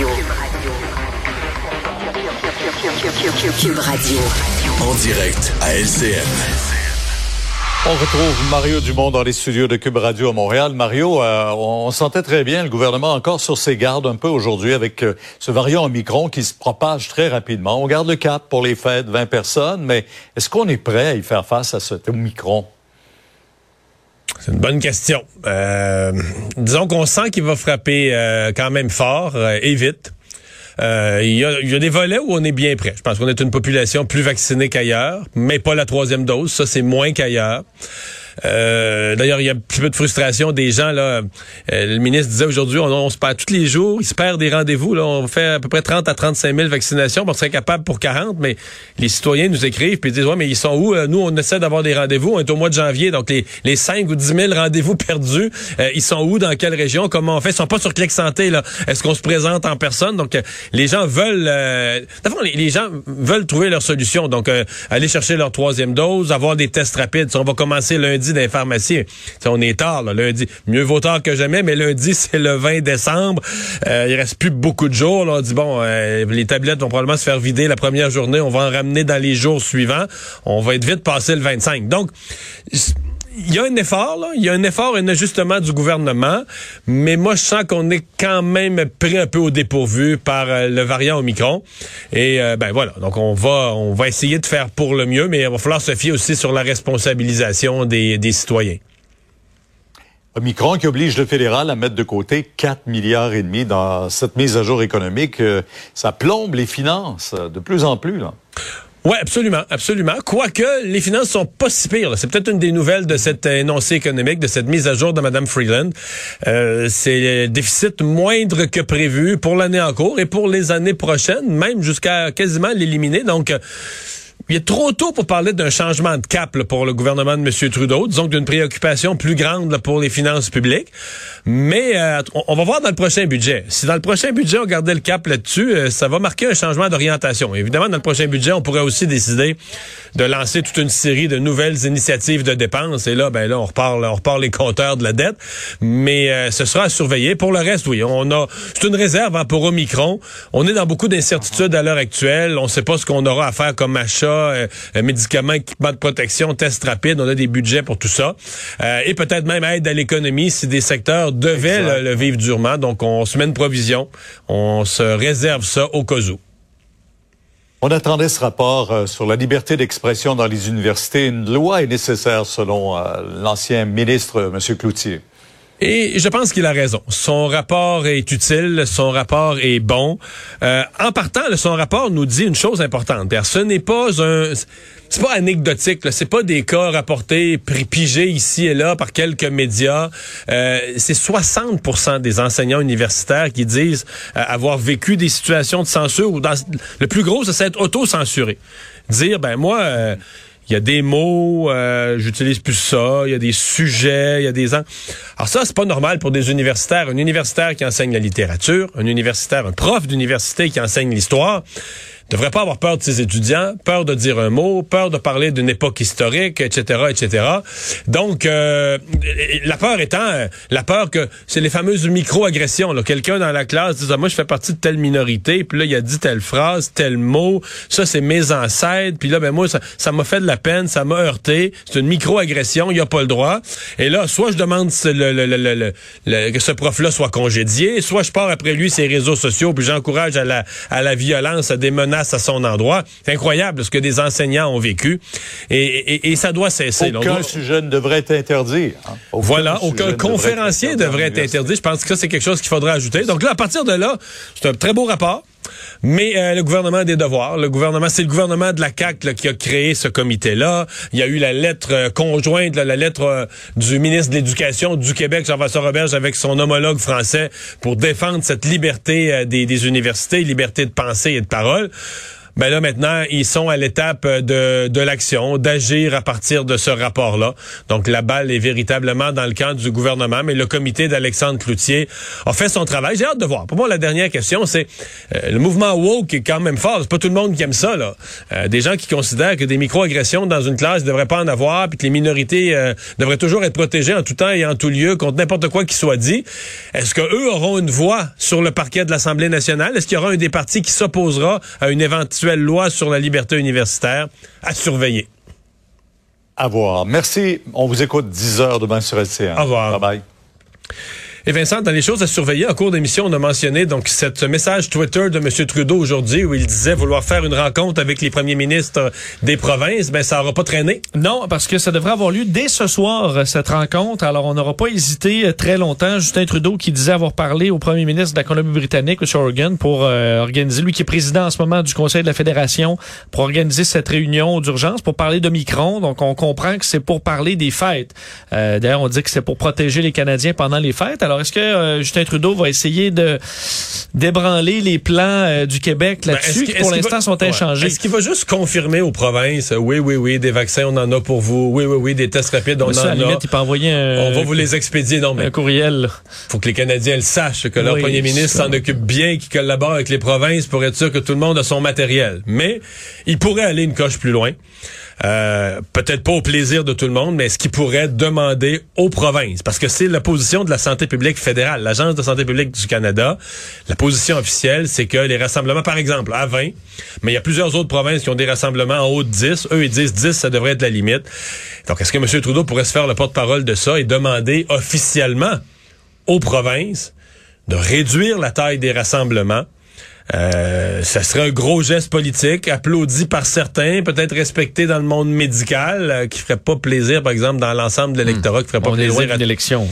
Radio. Cube Radio. En direct à LCN. On retrouve Mario Dumont dans les studios de Cube Radio à Montréal. Mario, euh, on sentait très bien le gouvernement encore sur ses gardes un peu aujourd'hui avec euh, ce variant Omicron qui se propage très rapidement. On garde le cap pour les fêtes, 20 personnes, mais est-ce qu'on est prêt à y faire face à cet Omicron? C'est une bonne question. Euh, disons qu'on sent qu'il va frapper euh, quand même fort euh, et vite. Euh, il y, a, y, a, des volets où on est bien prêt. Je pense qu'on est une population plus vaccinée qu'ailleurs, mais pas la troisième dose. Ça, c'est moins qu'ailleurs. Euh, D'ailleurs, il y a un petit peu de frustration des gens. là. Euh, le ministre disait aujourd'hui, on, se perd tous les jours, il se perd des rendez-vous. On fait à peu près 30 à 35 000 vaccinations. On serait capable pour 40, mais les citoyens nous écrivent puis disent, ouais, mais ils sont où? Euh, nous, on essaie d'avoir des rendez-vous. On est au mois de janvier, donc les, les 5 ou 10 000 rendez-vous perdus, ils sont où? Dans quelle région? Comment on fait? Ils sont pas sur Clic Santé. là. Est-ce qu'on se présente en personne? Donc, les gens veulent... Les, les, gens veulent trouver leur solution. Donc, aller chercher leur troisième dose, avoir des tests rapides. on va commencer lundi dans les pharmacies. on est tard, là, lundi. Mieux vaut tard que jamais, mais lundi, c'est le 20 décembre. Euh, il reste plus beaucoup de jours. On dit, bon, euh, les tablettes vont probablement se faire vider la première journée. On va en ramener dans les jours suivants. On va être vite passé le 25. Donc, il y a un effort, là. il y a un effort, un ajustement du gouvernement, mais moi je sens qu'on est quand même pris un peu au dépourvu par euh, le variant Omicron. Et euh, ben voilà, donc on va on va essayer de faire pour le mieux, mais il va falloir se fier aussi sur la responsabilisation des, des citoyens. Omicron qui oblige le fédéral à mettre de côté 4 milliards et demi dans cette mise à jour économique, euh, ça plombe les finances de plus en plus là. Oui, absolument, absolument. Quoique les finances sont pas si pires. C'est peut-être une des nouvelles de cet énoncé économique, de cette mise à jour de Mme Freeland. Euh, c'est déficit moindre que prévu pour l'année en cours et pour les années prochaines, même jusqu'à quasiment l'éliminer. Donc, il est trop tôt pour parler d'un changement de cap là, pour le gouvernement de M. Trudeau, disons d'une préoccupation plus grande là, pour les finances publiques. Mais euh, on, va voir dans le prochain budget. Si dans le prochain budget, on gardait le cap là-dessus, euh, ça va marquer un changement d'orientation. Évidemment, dans le prochain budget, on pourrait aussi décider de lancer toute une série de nouvelles initiatives de dépenses. Et là, ben là, on repart, on repart les compteurs de la dette. Mais euh, ce sera à surveiller. Pour le reste, oui, on a c'est une réserve hein, pour Omicron. On est dans beaucoup d'incertitudes à l'heure actuelle. On ne sait pas ce qu'on aura à faire comme achat euh, médicaments, équipements de protection, tests rapides. On a des budgets pour tout ça. Euh, et peut-être même aide à l'économie si des secteurs devaient le, vivre durement. Donc, on se met une provision. On se réserve ça au cas où. On attendait ce rapport euh, sur la liberté d'expression dans les universités. Une loi est nécessaire selon l'ancien ministre, M. Cloutier. Et je pense qu'il a raison. Son rapport est utile, son rapport est bon. Euh, en partant, son rapport nous dit une chose importante. Ce n'est pas un, c'est pas anecdotique. C'est pas des cas rapportés, pigés ici et là par quelques médias. Euh, c'est 60% des enseignants universitaires qui disent euh, avoir vécu des situations de censure ou dans, le plus gros, c'est être auto-censuré. Dire, ben moi. Il y a des mots, euh, j'utilise plus ça, il y a des sujets, il y a des... Alors ça, c'est pas normal pour des universitaires. Un universitaire qui enseigne la littérature, un universitaire, un prof d'université qui enseigne l'histoire, devrait pas avoir peur de ses étudiants, peur de dire un mot, peur de parler d'une époque historique, etc., etc. Donc, euh, la peur étant euh, la peur que c'est les fameuses micro-agressions. Quelqu'un dans la classe dit ah, moi je fais partie de telle minorité, puis là il a dit telle phrase, tel mot, ça c'est mes ancêtres, puis là ben moi ça m'a fait de la peine, ça m'a heurté, c'est une micro-agression, il a pas le droit. Et là soit je demande le, que ce prof-là soit congédié, soit je pars après lui ses réseaux sociaux, puis j'encourage à la à la violence, à des menaces à son endroit. C'est incroyable ce que des enseignants ont vécu. Et, ça doit cesser. Aucun sujet ne devrait être interdit. Hein. Voilà, aucun conférencier devrait être interdit. Je pense que ça, c'est quelque chose qu'il faudrait ajouter. Donc là, à partir de là, c'est un très beau rapport. Mais euh, le gouvernement a des devoirs. Le gouvernement, c'est le gouvernement de la CAC qui a créé ce comité-là. Il y a eu la lettre euh, conjointe, la lettre euh, du ministre de l'Éducation du Québec, Jean-François Roberge, avec son homologue français pour défendre cette liberté des, des universités, liberté de pensée et de parole. Ben là maintenant, ils sont à l'étape de, de l'action, d'agir à partir de ce rapport-là. Donc la balle est véritablement dans le camp du gouvernement, mais le comité d'Alexandre Cloutier a fait son travail. J'ai hâte de voir. Pour moi, la dernière question, c'est euh, le mouvement woke est quand même fort. C'est pas tout le monde qui aime ça. Là. Euh, des gens qui considèrent que des microagressions dans une classe ne devraient pas en avoir, puis que les minorités euh, devraient toujours être protégées en tout temps et en tout lieu contre n'importe quoi qui soit dit. Est-ce que eux auront une voix sur le parquet de l'Assemblée nationale? Est-ce qu'il y aura un des partis qui s'opposera à une éventuelle loi sur la liberté universitaire à surveiller À voir. Merci. On vous écoute 10 heures demain sur LCN. Au revoir. Bye bye. Et Vincent, dans les choses à surveiller, en cours d'émission, on a mentionné donc ce message Twitter de M. Trudeau aujourd'hui où il disait vouloir faire une rencontre avec les premiers ministres des provinces. Ben, ça n'aura pas traîné. Non, parce que ça devrait avoir lieu dès ce soir, cette rencontre. Alors, on n'aura pas hésité très longtemps. Justin Trudeau qui disait avoir parlé au premier ministre de la Colombie-Britannique, M. Organ, pour euh, organiser, lui qui est président en ce moment du Conseil de la Fédération, pour organiser cette réunion d'urgence, pour parler de Micron. Donc, on comprend que c'est pour parler des fêtes. Euh, D'ailleurs, on dit que c'est pour protéger les Canadiens pendant les fêtes. Alors, est-ce que euh, Justin Trudeau va essayer de d'ébranler les plans euh, du Québec là-dessus, Ben, est-ce qui pour l'instant sont ouais. inchangés? Est-ce qu'il va juste confirmer aux provinces, euh, oui, oui, oui, des vaccins, on en a pour vous, oui, oui, oui, des tests rapides, on à la en a. limite, il peut envoyer un, On va vous les expédier. Non, mais un courriel. faut que les Canadiens le sachent, que leur Oui, premier ministre s'en occupe bien, qu'il collabore avec les provinces pour être sûr que tout le monde a son matériel. Mais il pourrait aller une coche plus loin. Euh, Peut-être pas au plaisir de tout le monde, mais est-ce qu'il pourrait demander aux provinces? Parce que c'est la position de la santé publique fédérale, l'Agence de santé publique du Canada. La position officielle, c'est que les rassemblements, par exemple, à 20, mais il y a plusieurs autres provinces qui ont des rassemblements en haut de 10. Eux, ils disent 10, ça devrait être la limite. Donc, est-ce que M. Trudeau pourrait se faire le porte-parole de ça et demander officiellement aux provinces de réduire la taille des rassemblements. Euh, ça serait un gros geste politique, applaudi par certains, peut-être respecté dans le monde médical, euh, qui ferait pas plaisir, par exemple, dans l'ensemble de l'électorat, qui ferait pas On est loin plaisir à d'une élection.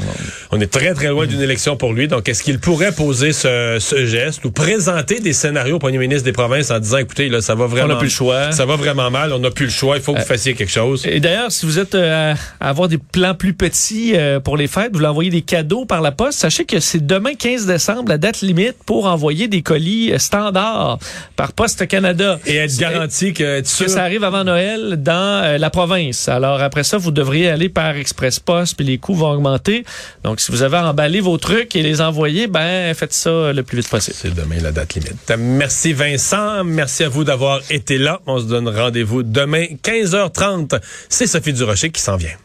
on est très, très loin d'une élection pour lui. Donc, est-ce qu'il pourrait poser ce, ce geste ou présenter des scénarios au premier ministre des provinces en disant, écoutez, là, ça va vraiment... On n'a plus le choix. Ça va vraiment mal, on n'a plus le choix, il faut que vous fassiez quelque chose. Et d'ailleurs, si vous êtes euh, à avoir des plans plus petits euh, pour les fêtes, vous voulez envoyer des cadeaux par la poste, sachez que c'est demain 15 décembre la date limite pour envoyer des colis standards par Poste Canada. Et être garanti que, que ça arrive avant Noël dans euh, la province. Alors après ça, vous devriez aller par Express Post, puis les coûts vont augmenter. Donc si vous avez emballé vos trucs et les envoyer, ben faites ça le plus vite possible. C'est demain la date limite. Merci Vincent. Merci à vous d'avoir été là. On se donne rendez-vous demain 15h30. C'est Sophie Durocher qui s'en vient.